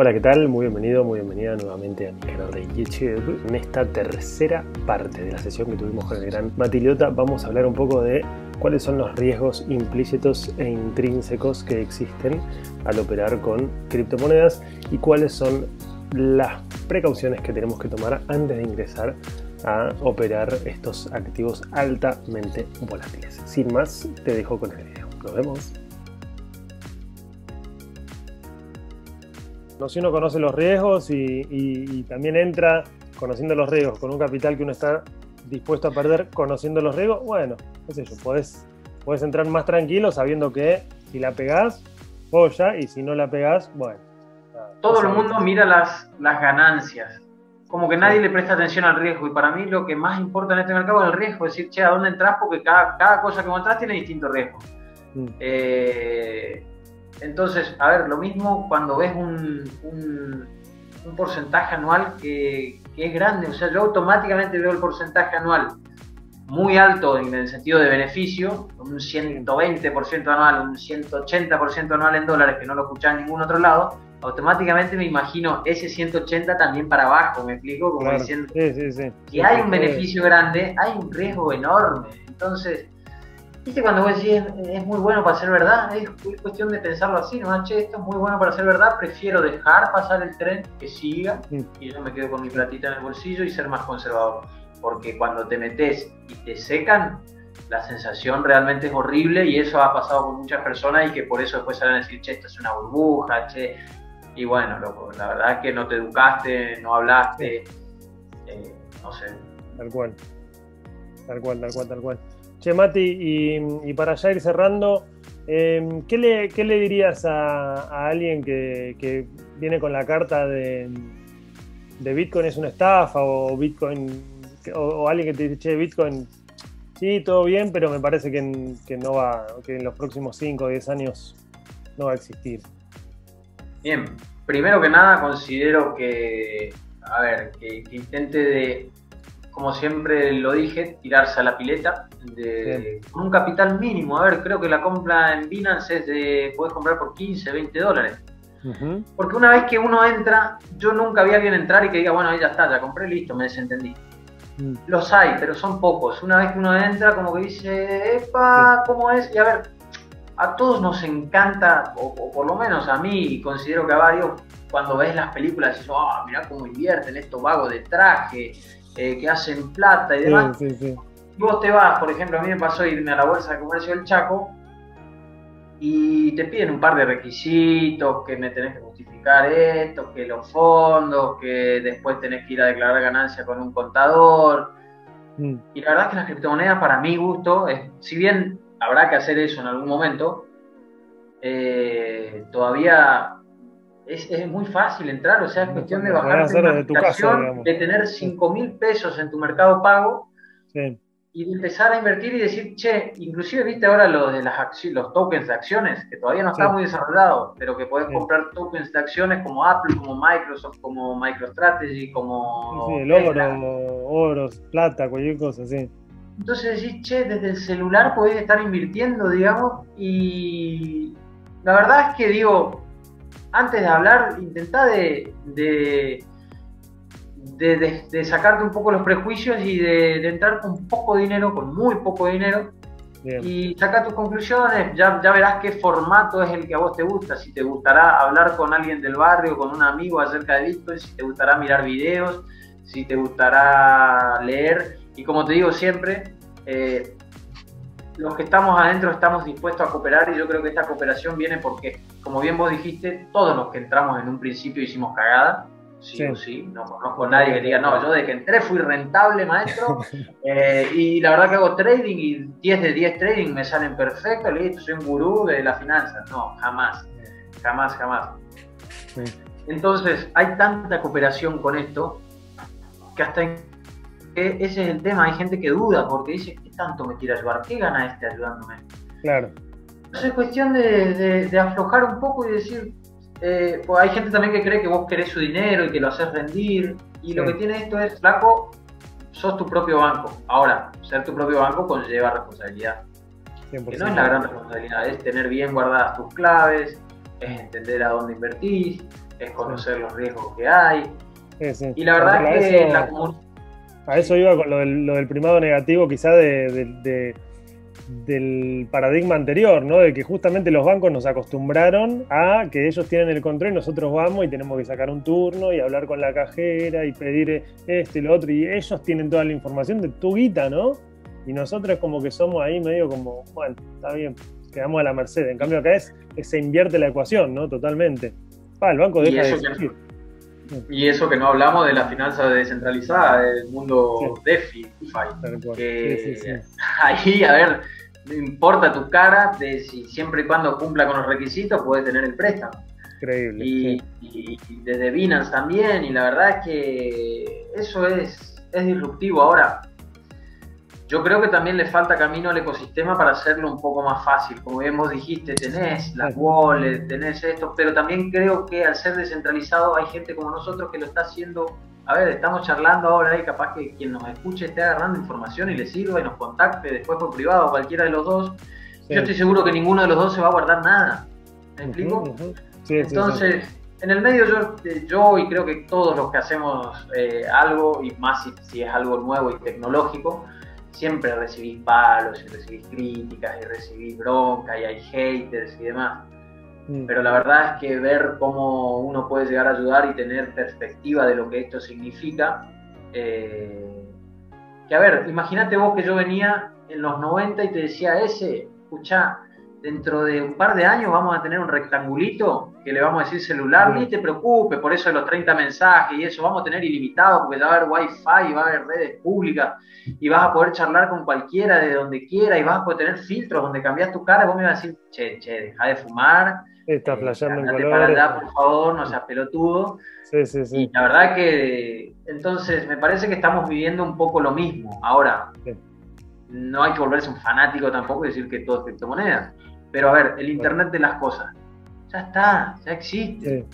Hola, ¿qué tal? Muy bienvenido, muy bienvenida nuevamente a mi canal de YouTube. En esta tercera parte de la sesión que tuvimos con el gran Matiliota, vamos a hablar un poco de cuáles son los riesgos implícitos e intrínsecos que existen al operar con criptomonedas y cuáles son las precauciones que tenemos que tomar antes de ingresar a operar estos activos altamente volátiles. Sin más, te dejo con el video. Nos vemos. No, si uno conoce los riesgos y, también entra conociendo los riesgos con un capital que uno está dispuesto a perder conociendo los riesgos, bueno, qué sé yo, puedes, entrar más tranquilo sabiendo que si la pegás, polla, y si no la pegás, bueno. Todo el mundo mira las, las ganancias, como que nadie le presta atención al riesgo, y para mí lo que más importa en este mercado es el riesgo, es decir, che, ¿a dónde entras? Porque cada, cada cosa que entras tiene distinto riesgo. Mm. Eh, entonces, a ver, lo mismo cuando ves un, un, porcentaje anual que, es grande, o sea, yo automáticamente veo el porcentaje anual muy alto en el sentido de beneficio, un 120% anual, un 180% anual en dólares, que no lo escuchaba en ningún otro lado, automáticamente me imagino ese 180 también para abajo, me explico, como diciendo, sí, sí, sí. si hay un beneficio grande, hay un riesgo enorme. Entonces, ¿Viste cuando vos decís es, muy bueno para ser verdad? Es, cuestión de pensarlo así, ¿no? Che, esto es muy bueno para ser verdad, prefiero dejar pasar el tren, que siga, y yo me quedo con mi platita en el bolsillo y ser más conservador. Porque cuando te metes y te secan, la sensación realmente es horrible y eso ha pasado con muchas personas y que por eso después salen a decir, che, esto es una burbuja, che. Y bueno, loco, la verdad es que no te educaste, no hablaste, eh, no sé. Tal cual. Tal cual, tal cual, tal cual. Che, Mati, y, para ya ir cerrando, em, ¿qué, le, ¿qué, le, dirías a, alguien que, viene con la carta de, Bitcoin es una estafa o Bitcoin o, alguien que te dice, che, Bitcoin, sí, todo bien, pero me parece que, no va, que en los próximos 5 o 10 años no va a existir? Bien, primero que nada considero que, a ver, que intente de como siempre lo dije, tirarse a la pileta con un capital mínimo. A ver, creo que la compra en Binance es de, puedes comprar por 15, 20 dólares. Porque una vez que uno entra, yo nunca vi a alguien entrar y que diga, bueno, ahí ya está, ya compré, listo, me desentendí. Mm. Los hay, pero son pocos. Una vez que uno entra, como que dice, epa, ¿cómo es? Y a ver, a todos nos encanta, o, por lo menos a mí, considero que a varios, cuando ves las películas, dices, ah, oh, mirá cómo invierten estos vagos de traje, eh, que hacen plata y demás. Y vos te vas, por ejemplo, a mí me pasó irme a la Bolsa de Comercio del Chaco y te piden un par de requisitos, que me tenés que justificar esto, que los fondos, que después tenés que ir a declarar ganancia con un contador. Mm. Y la verdad es que las criptomonedas, para mi gusto, es, si bien habrá que hacer eso en algún momento, eh, todavía es, muy fácil entrar, o sea, es cuestión de bajar de, tu de tener 5 mil pesos en tu mercado pago y de empezar a invertir y decir, che, inclusive viste ahora lo de las los tokens de acciones, que todavía no está muy desarrollado, pero que puedes comprar tokens de acciones como Apple, como Microsoft, como MicroStrategy, como... Sí, el oro, oro, plata, cualquier cosa, sí. Entonces decís, che, desde el celular podés estar invirtiendo, digamos, y la verdad es que digo, antes de hablar, intenta de, de, de, sacarte un poco los prejuicios y de, entrar con poco dinero, con muy poco dinero, y saca tus conclusiones. Ya, ya verás qué formato es el que a vos te gusta. Si te gustará hablar con alguien del barrio, con un amigo acerca de Bitcoin, si te gustará mirar videos, si te gustará leer. Y como te digo siempre, eh, los que estamos adentro estamos dispuestos a cooperar y yo creo que esta cooperación viene porque, como bien vos dijiste, todos los que entramos en un principio hicimos cagada, sí, o sí, no conozco a nadie que diga, no, yo de que entré fui rentable, maestro, eh, y la verdad que hago trading y 10 de 10 trading me salen perfectos, listo, soy un gurú de la finanza, no, jamás, jamás, jamás. Entonces, hay tanta cooperación con esto que hasta en ese es el tema, hay gente que duda porque dice, ¿qué tanto me quiere ayudar? ¿Qué gana este ayudándome? Claro. Entonces es cuestión de, aflojar un poco y decir, eh, pues hay gente también que cree que vos querés su dinero y que lo haces rendir, y lo que tiene esto es, flaco, sos tu propio banco. Ahora, ser tu propio banco conlleva responsabilidad. Que no es la gran responsabilidad, es tener bien guardadas tus claves, es entender a dónde invertís, es conocer los riesgos que hay. Y la verdad es que la A eso iba con lo del, primado negativo, quizá de, del paradigma anterior, ¿no? De que justamente los bancos nos acostumbraron a que ellos tienen el control y nosotros vamos y tenemos que sacar un turno y hablar con la cajera y pedir esto y lo otro. Y ellos tienen toda la información de tu guita, ¿no? Y nosotros como que somos ahí medio como, bueno, está bien, quedamos a la merced. En cambio acá es, se invierte la ecuación, ¿no? Totalmente. Ah, el banco deja de existir. Y eso que no hablamos de la finanza descentralizada, del mundo DeFi, que ahí, a ver, no importa tu cara, de si siempre y cuando cumpla con los requisitos, puede tener el préstamo. Increíble. Y, y, desde Binance también, y la verdad es que eso es, es disruptivo. Ahora, yo creo que también le falta camino al ecosistema para hacerlo un poco más fácil. Como bien vos dijiste, tenés las wallets, tenés esto, pero también creo que al ser descentralizado hay gente como nosotros que lo está haciendo. A ver, estamos charlando ahora y capaz que quien nos escuche esté agarrando información y le sirva y nos contacte después por privado, cualquiera de los dos. Yo estoy seguro que ninguno de los dos se va a guardar nada. ¿Me explico? Entonces, en el medio yo, yo, y creo que todos los que hacemos eh, algo, y más si es algo nuevo y tecnológico, siempre recibís palos y recibís críticas y recibís bronca y hay haters y demás. Mm. Pero la verdad es que ver cómo uno puede llegar a ayudar y tener perspectiva de lo que esto significa. Eh, que a ver, imagínate vos que yo venía en los 90 y te decía ese, escucha, dentro de un par de años vamos a tener un rectangulito que le vamos a decir celular, ni te preocupes por eso de los 30 mensajes y eso, vamos a tener ilimitado porque va a haber wifi, va a haber redes públicas y vas a poder charlar con cualquiera de donde quiera y vas a poder tener filtros donde cambias tu cara y vos me vas a decir, che, che, deja de fumar. Está eh, flasheando en colores. para allá, por favor, no seas pelotudo. Sí, sí, sí. Y la verdad que, entonces, me parece que estamos viviendo un poco lo mismo. Ahora, no hay que volverse un fanático tampoco y decir que todo es criptomonedas pero a ver, el Internet de las cosas, ya está, ya existe.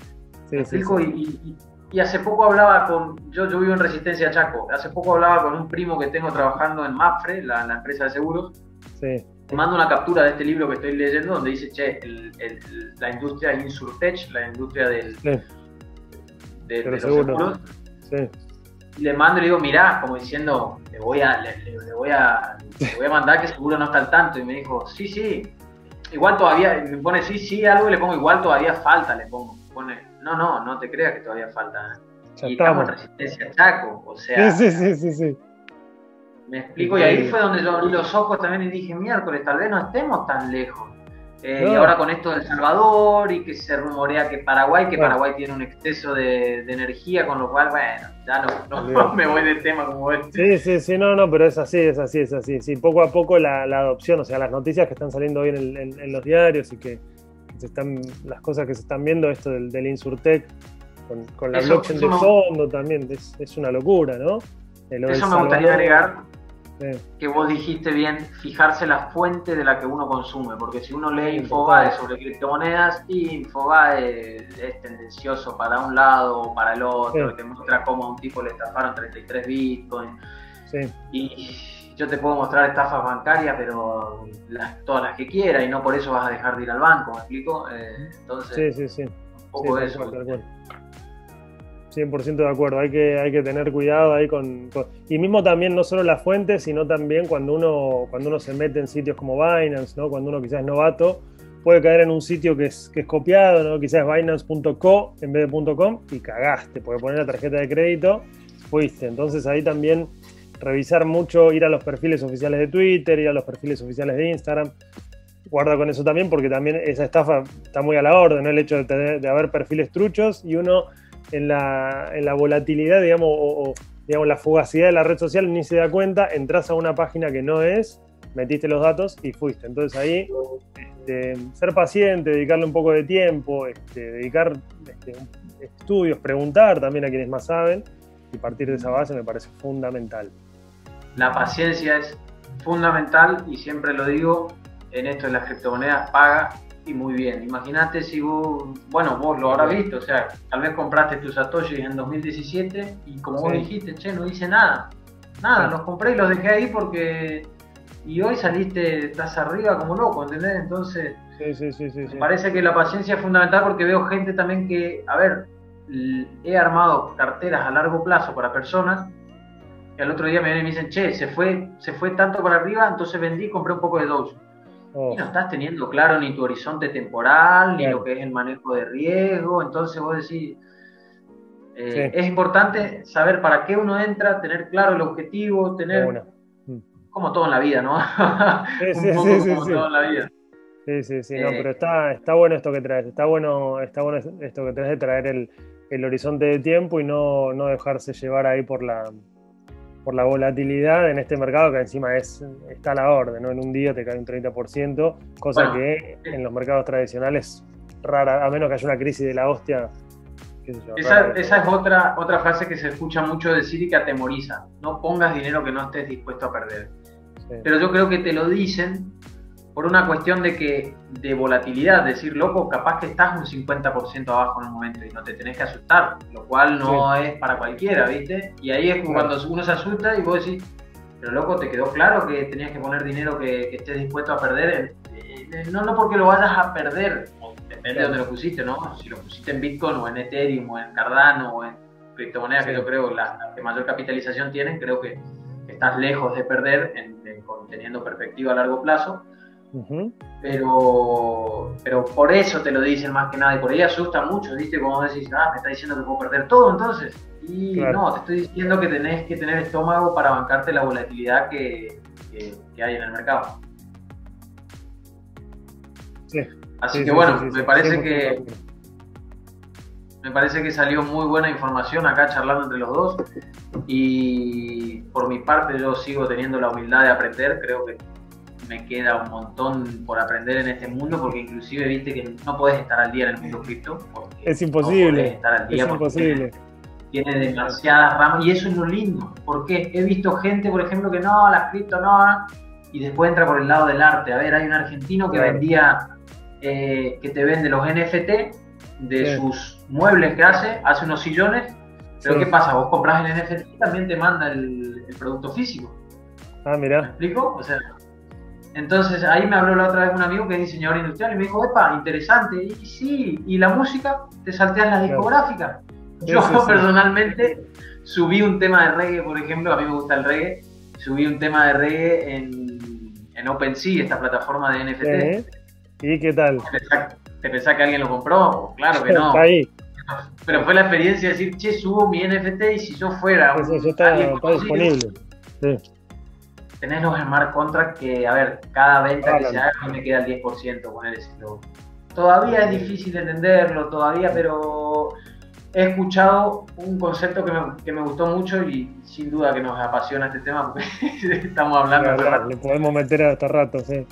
Sí, sí, y, y, hace poco hablaba con, yo, yo vivo en Resistencia Chaco, hace poco hablaba con un primo que tengo trabajando en Mafre, la, la empresa de seguros. Sí. Te mando una captura de este libro que estoy leyendo donde dice, che, la industria Insurtech, la industria del, de, los seguros. Sí. Y le mando y le digo, mirá, como diciendo, le voy a, le, voy a, le voy a mandar que seguro no está al tanto. Y me dijo, sí, sí, igual todavía, me pone sí, sí, algo y le pongo igual todavía falta, le pongo. Pone, no, no, no te creas que todavía falta. y estamos en resistencia Chaco, o sea. Sí, sí, sí, sí. Me explico, y ahí fue donde yo abrí los ojos también y dije, miércoles, tal vez no estemos tan lejos. Eh, y ahora con esto de El Salvador y que se rumorea que Paraguay, que Paraguay tiene un exceso de, energía, con lo cual, bueno, ya no, me voy de tema como este. Sí, sí, sí, no, no, pero es así, es así, es así. Sí, poco a poco la, adopción, o sea, las noticias que están saliendo hoy en, los diarios y que, se están, las cosas que se están viendo, esto del, del Insurtech, con, la blockchain de fondo también, es, una locura, ¿no? eso me gustaría agregar que vos dijiste bien, fijarse la fuente de la que uno consume, porque si uno lee Infobae sobre criptomonedas, y Infobae es tendencioso para un lado o para el otro, te muestra cómo a un tipo le estafaron 33 bitcoins. Y yo te puedo mostrar estafas bancarias, pero todas las que quiera, y no por eso vas a dejar de ir al banco, ¿me explico? Eh, entonces, sí, sí, sí. un poco eso. 100% de acuerdo, hay que, hay que tener cuidado ahí con, Y mismo también no solo las fuentes, sino también cuando uno, cuando uno se mete en sitios como Binance, ¿no? cuando uno quizás es novato, puede caer en un sitio que es, que es copiado, ¿no? quizás binance.co en vez de .com y cagaste, porque poner la tarjeta de crédito, fuiste. Entonces ahí también revisar mucho, ir a los perfiles oficiales de Twitter, ir a los perfiles oficiales de Instagram. Guarda con eso también porque también esa estafa está muy a la orden, ¿no? el hecho de, tener, de haber perfiles truchos y uno en la, en la volatilidad, digamos, o, digamos, la fugacidad de la red social, ni se da cuenta, entras a una página que no es, metiste los datos y fuiste. Entonces ahí, este, ser paciente, dedicarle un poco de tiempo, este, dedicar este, estudios, preguntar también a quienes más saben y partir de esa base me parece fundamental. La paciencia es fundamental y siempre lo digo, en esto de las criptomonedas paga y muy bien. Imagínate si vos, bueno, vos lo habrás visto, o sea, tal vez compraste tus Satoshi en 2017 y como vos dijiste, che, no hice nada. Nada, los compré y los dejé ahí porque. Y hoy saliste, estás arriba como loco, ¿entendés? Entonces. Sí, sí, sí, sí, parece que la paciencia es fundamental porque veo gente también que, a ver, he armado carteras a largo plazo para personas que al otro día me vienen y me dicen, che, se fue, se fue tanto para arriba, entonces vendí y compré un poco de Doge. Oh. Y no estás teniendo claro ni tu horizonte temporal, ni lo que es el manejo de riesgo, entonces vos decís, eh, es importante saber para qué uno entra, tener claro el objetivo, tener... Mm. Como todo en la vida, ¿no? Sí, sí, sí, como todo en la vida. Sí, sí, sí, no, eh, pero está, está bueno esto que traes, está bueno, está bueno esto que traes de traer el, el horizonte de tiempo y no, no dejarse llevar ahí por la, por la volatilidad en este mercado que encima es está a la orden, ¿no? En un día te cae un 30%, cosa que en los mercados tradicionales rara, a menos que haya una crisis de la hostia. esa, esa, es otra, otra frase que se escucha mucho decir y que atemoriza. No pongas dinero que no estés dispuesto a perder. Pero yo creo que te lo dicen por una cuestión de que de volatilidad, decir, loco, capaz que estás un 50% abajo en un momento y no te tenés que asustar, lo cual no es para cualquiera, ¿viste? Y ahí es cuando uno se asusta y vos decís, pero loco, ¿te quedó claro que tenías que poner dinero que, estés dispuesto a perder? No, no porque lo vayas a perder, depende de dónde lo pusiste, ¿no? Si lo pusiste en Bitcoin o en Ethereum o en Cardano o en criptomonedas que yo creo las que mayor capitalización tienen, creo que estás lejos de perder en, teniendo perspectiva a largo plazo pero, pero por eso te lo dicen más que nada, y por ahí asusta mucho, ¿viste? Como decís, ah, me está diciendo que puedo perder todo entonces. Y no, te estoy diciendo que tenés que tener estómago para bancarte la volatilidad que, hay en el mercado. Sí. Así que bueno, me parece que me parece que salió muy buena información acá charlando entre los dos y por mi parte yo sigo teniendo la humildad de aprender, creo que me queda un montón por aprender en este mundo, porque inclusive viste que no puedes estar al día en el mundo cripto. Es imposible. es imposible. Tiene demasiadas ramas y eso es lo lindo. Porque he visto gente, por ejemplo, que no, las cripto no, y después entra por el lado del arte. A ver, hay un argentino que vendía, eh, que te vende los NFT de sus muebles que hace, hace unos sillones. Pero ¿qué pasa? Vos compras el NFT y también te manda el, el producto físico. Ah, mira. ¿Me explico? O sea, entonces ahí me habló la otra vez un amigo que es diseñador industrial y me dijo, epa, interesante. Y sí, ¿y la música? ¿Te salteas la discográfica? Yo personalmente subí un tema de reggae, por ejemplo, a mí me gusta el reggae, subí un tema de reggae en, en OpenSea, esta plataforma de NFT. ¿Y qué tal? ¿Te pensás, que alguien lo compró? Claro que no. Está ahí. Pero fue la experiencia de decir, che, subo mi NFT y si yo fuera... Eso, está, está disponible. Sí tenés los smart contracts que, a ver, cada venta que se haga me queda el 10%, poner ese Todavía es difícil entenderlo, todavía, pero he escuchado un concepto que me, que me, gustó mucho y sin duda que nos apasiona este tema porque estamos hablando. Claro, le podemos meter hasta rato, sí.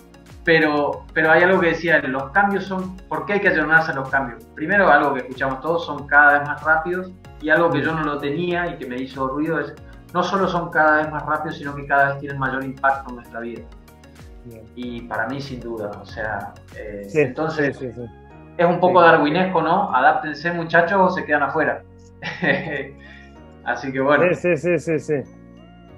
Pero, pero hay algo que decía, los cambios son, ¿por qué hay que ayornarse a los cambios? Primero, algo que escuchamos todos, son cada vez más rápidos y algo que yo no lo tenía y que me hizo ruido es no solo son cada vez más rápidos, sino que cada vez tienen mayor impacto en nuestra vida. Y para mí, sin duda, o sea, eh, entonces es un poco darwinesco, ¿no? Adáptense muchachos o se quedan afuera. Así que bueno. Sí, sí, sí, sí, sí.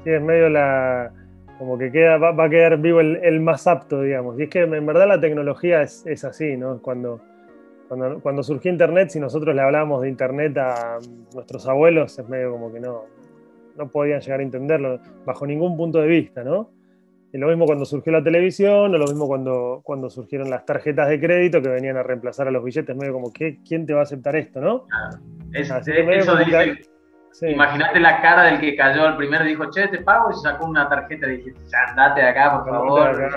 es medio la... Como que queda, va, a quedar vivo el, más apto, digamos. Y es que en verdad la tecnología es, es así, ¿no? Cuando, cuando, cuando surgió Internet, si nosotros le hablábamos de Internet a nuestros abuelos, es medio como que no, no podían llegar a entenderlo bajo ningún punto de vista, ¿no? Y lo mismo cuando surgió la televisión, o lo mismo cuando, cuando surgieron las tarjetas de crédito que venían a reemplazar a los billetes, medio como, ¿qué, ¿quién te va a aceptar esto, no? Imagínate la cara del que cayó al primero y dijo, che, te pago, y sacó una tarjeta y dije, andate de acá, por favor.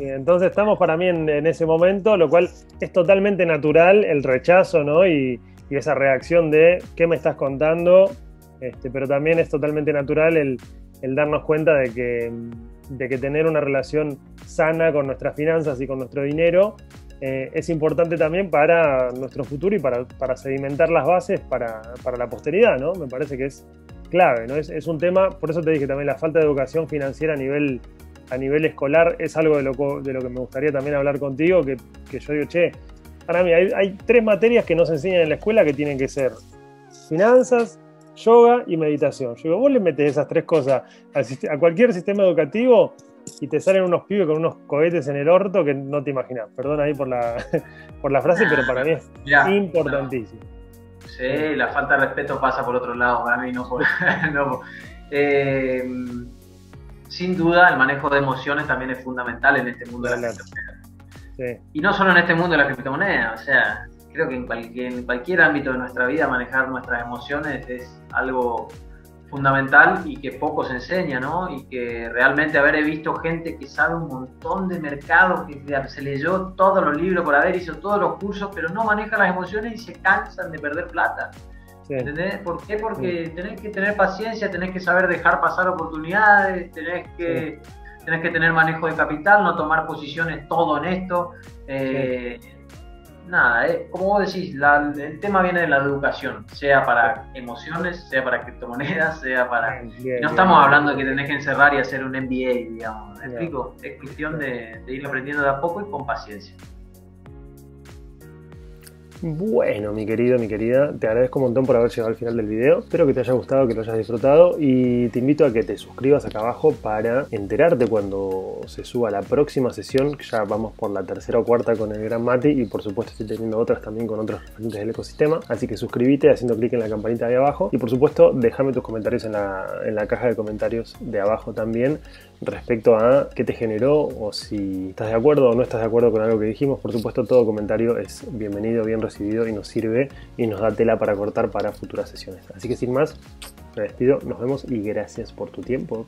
Entonces estamos para mí en, ese momento, lo cual es totalmente natural el rechazo, ¿no? Y, y esa reacción de, ¿qué me estás contando? Este, pero también es totalmente natural el, darnos cuenta de que, tener una relación sana con nuestras finanzas y con nuestro dinero eh, es importante también para nuestro futuro y para, sedimentar las bases para, la posteridad, ¿no? Me parece que es clave, ¿no? Es, un tema, por eso te dije también, la falta de educación financiera a nivel, a nivel escolar es algo de lo, de lo que me gustaría también hablar contigo, que, yo digo, che, para mí hay, hay tres materias que no se enseñan en la escuela que tienen que ser finanzas, yoga y meditación. Yo digo, vos le metes esas tres cosas a cualquier sistema educativo y te salen unos pibes con unos cohetes en el orto que no te imaginas. Perdón ahí por la, por la frase, pero para mí es importantísimo. Sí, la falta de respeto pasa por otro lado, para mí no por... Eh, sin duda, el manejo de emociones también es fundamental en este mundo de la criptomoneda. Y no solo en este mundo de la criptomoneda, o sea, creo que en cualquier, en cualquier ámbito de nuestra vida manejar nuestras emociones es algo fundamental y que poco se enseña, ¿no? Y que realmente haber visto gente que sabe un montón de mercado, que se leyó todos los libros por haber, hizo todos los cursos, pero no maneja las emociones y se cansan de perder plata. ¿Entendés? ¿Por qué? Porque tenés que tener paciencia, tenés que saber dejar pasar oportunidades, tenés que, tenés que tener manejo de capital, no tomar posiciones todo en esto. Eh, nada, eh, como vos decís, el tema viene de la educación, sea para emociones, sea para criptomonedas, sea para... no estamos hablando de que tenés que encerrar y hacer un MBA, digamos, ¿me explico? Es cuestión de ir aprendiendo de a poco y con paciencia. Bueno, mi querido, mi querida, te agradezco un montón por haber llegado al final del video. Espero que te haya gustado, que lo hayas disfrutado y te invito a que te suscribas acá abajo para enterarte cuando se suba la próxima sesión. Ya vamos por la tercera o cuarta con el Gran Mati y por supuesto estoy teniendo otras también con otros referentes del ecosistema. Así que suscríbete haciendo clic en la campanita de abajo y por supuesto déjame tus comentarios en la, en la caja de comentarios de abajo también respecto a qué te generó o si estás de acuerdo o no estás de acuerdo con algo que dijimos. Por supuesto, todo comentario es bienvenido, bien recibido y nos sirve y nos da tela para cortar para futuras sesiones. Así que sin más, me despido, nos vemos y gracias por tu tiempo.